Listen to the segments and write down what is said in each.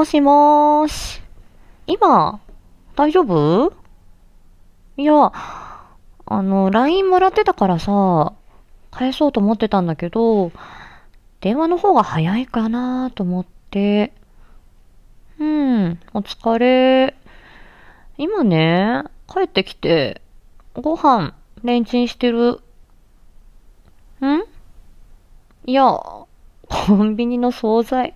もしもーし。今、大丈夫？いや、あの、LINE もらってたからさ、返そうと思ってたんだけど、電話の方が早いかなと思って。うん、お疲れ。今ね、帰ってきて、ご飯、レンチンしてる。ん？いや、コンビニの惣菜。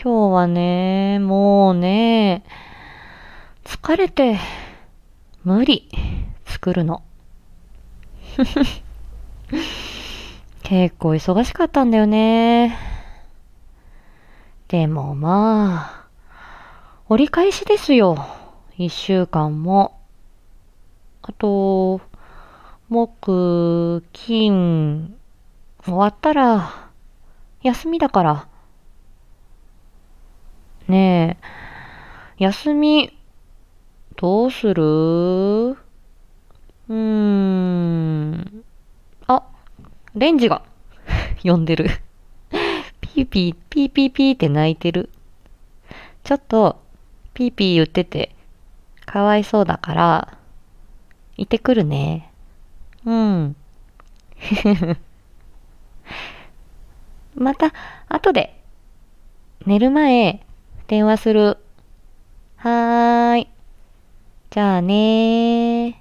今日はね、もうね、疲れて、無理、作るの。結構忙しかったんだよね。でもまあ、折り返しですよ。一週間も。あと、木、金、終わったら、休みだから。ねえ、休み、どうする？うーん。あ、レンジが、呼んでる。ピーピー、ピーピーピーって泣いてる。ちょっと、ピーピー言ってて、かわいそうだから、行ってくるね。うん。また、後で、寝る前、電話する。はーい。じゃあねー。